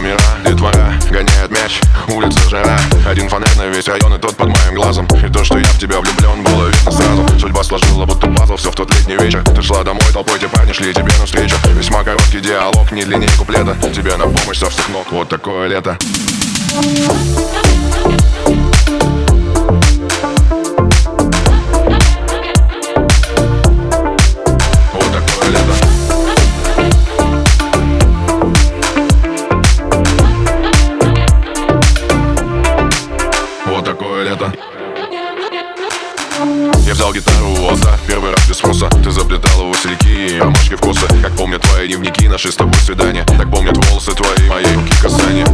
номера Детвора. Гоняет мяч, улица жара. Один фонарь на весь район и тот под моим глазом. И то, что я в тебя влюблен, было видно сразу. Судьба сложила будто пазл, все в тот летний вечер. Ты шла домой, толпой те парни шли тебе навстречу. Весьма короткий диалог, не длиннее куплета. Тебе на помощь со всех ног, вот такое лето. Вот такое лето. Я взял гитару у отца, первый раз без спроса. Ты заплетала васильки и ромашки вкуса Как помнят твои дневники, наши с тобой свидания. Так помнят волосы твои, моей руки касания.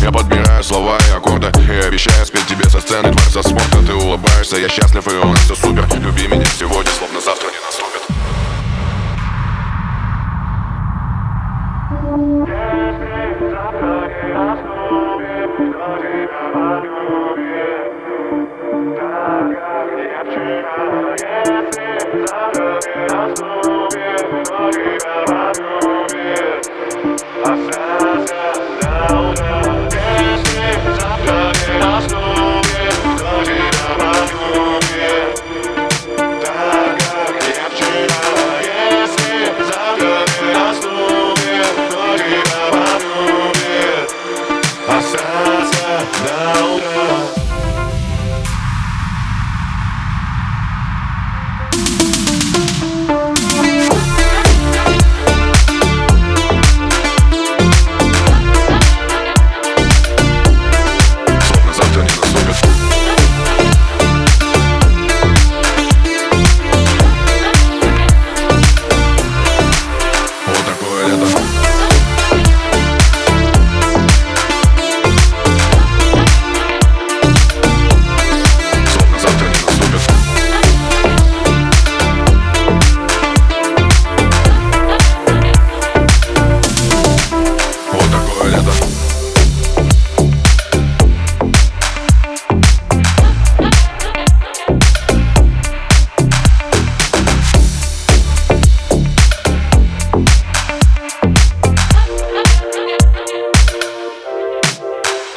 Я подбираю слова и аккорды И обещаю спеть тебе со сцены. Дворца спорта Ты улыбаешься, я счастлив и у нас все супер. Люби меня сегодня, словно завтра не наступит. Если завтра Thank you.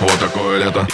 Вот такое лето.